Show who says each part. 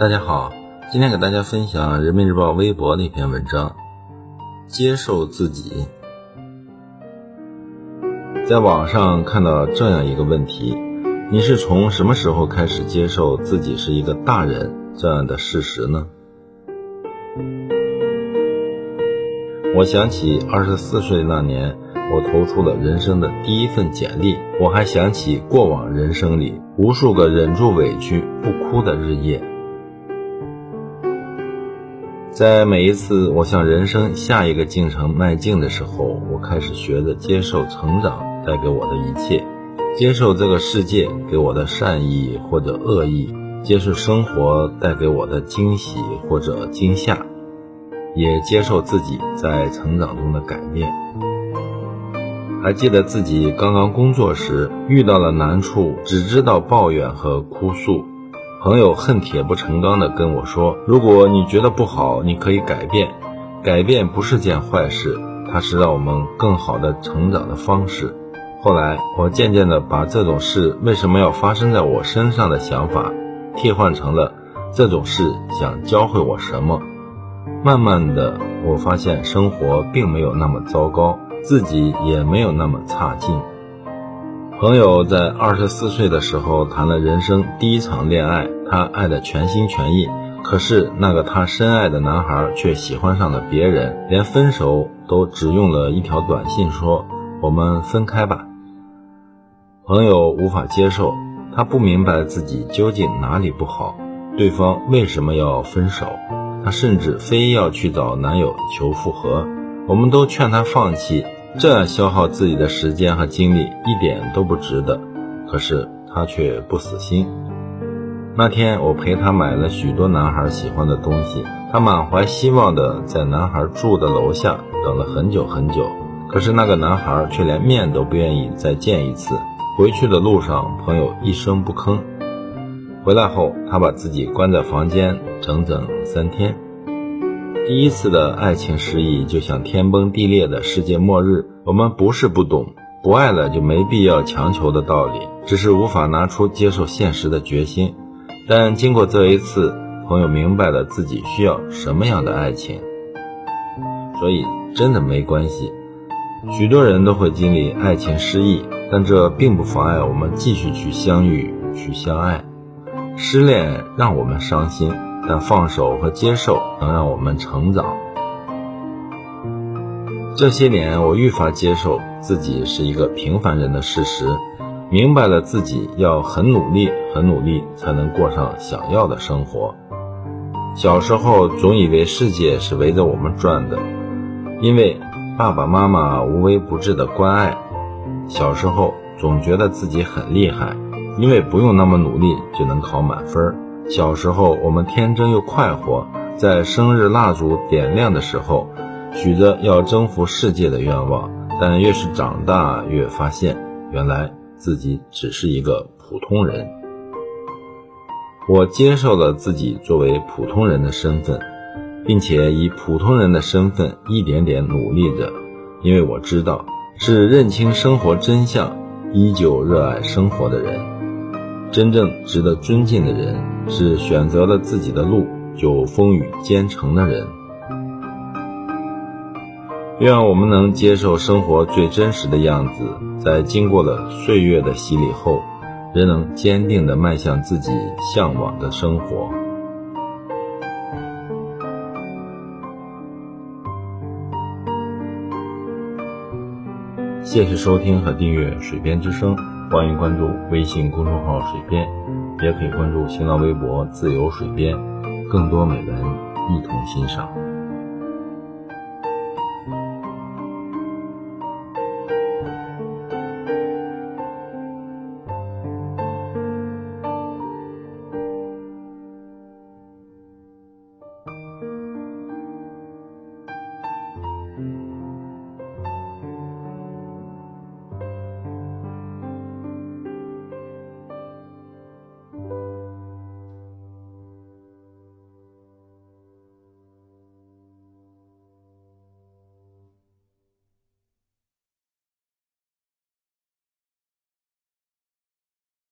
Speaker 1: 大家好，今天给大家分享人民日报微博的一篇文章：接受自己。在网上看到这样一个问题：你是从什么时候开始接受自己是一个大人这样的事实呢？我想起二十四岁那年，我投出了人生的第一份简历。我还想起过往人生里无数个忍住委屈不哭的日夜。在每一次我向人生下一个进程迈进的时候，我开始学着接受成长带给我的一切，接受这个世界给我的善意或者恶意，接受生活带给我的惊喜或者惊吓。也接受自己在成长中的改变。还记得自己刚刚工作时遇到了难处，只知道抱怨和哭诉。朋友恨铁不成钢地跟我说：“如果你觉得不好，你可以改变。改变不是件坏事，它是让我们更好的成长的方式。”后来，我渐渐地把这种事为什么要发生在我身上的想法，替换成了这种事想教会我什么。慢慢的，我发现生活并没有那么糟糕，自己也没有那么差劲。朋友在二十四岁的时候谈了人生第一场恋爱，他爱的全心全意，可是那个他深爱的男孩却喜欢上了别人，连分手都只用了一条短信说：“我们分开吧。”朋友无法接受，他不明白自己究竟哪里不好，对方为什么要分手。她甚至非要去找男友求复合，我们都劝她放弃，这样消耗自己的时间和精力一点都不值得。可是她却不死心。那天我陪她买了许多男孩喜欢的东西，她满怀希望的在男孩住的楼下等了很久很久，可是那个男孩却连面都不愿意再见一次。回去的路上，朋友一声不吭。回来后，他把自己关在房间整整三天。第一次的爱情失意，就像天崩地裂的世界末日。我们不是不懂，不爱了就没必要强求的道理，只是无法拿出接受现实的决心。但经过这一次，朋友明白了自己需要什么样的爱情。所以，真的没关系。许多人都会经历爱情失意，但这并不妨碍我们继续去相遇，去相爱。失恋让我们伤心，但放手和接受能让我们成长。这些年，我愈发接受自己是一个平凡人的事实，明白了自己要很努力、很努力才能过上想要的生活。小时候总以为世界是围着我们转的，因为爸爸妈妈无微不至的关爱。小时候总觉得自己很厉害。因为不用那么努力就能考满分儿。小时候我们天真又快活，在生日蜡烛点亮的时候，许着要征服世界的愿望。但越是长大，越发现原来自己只是一个普通人。我接受了自己作为普通人的身份，并且以普通人的身份一点点努力着，因为我知道，是认清生活真相，依旧热爱生活的人。真正值得尊敬的人，是选择了自己的路就风雨兼程的人。愿我们能接受生活最真实的样子，在经过了岁月的洗礼后，仍能坚定地迈向自己向往的生活。谢谢收听和订阅《水边之声》。欢迎关注微信公众号“水边”，也可以关注新浪微博“自由水边”，更多美文一同欣赏。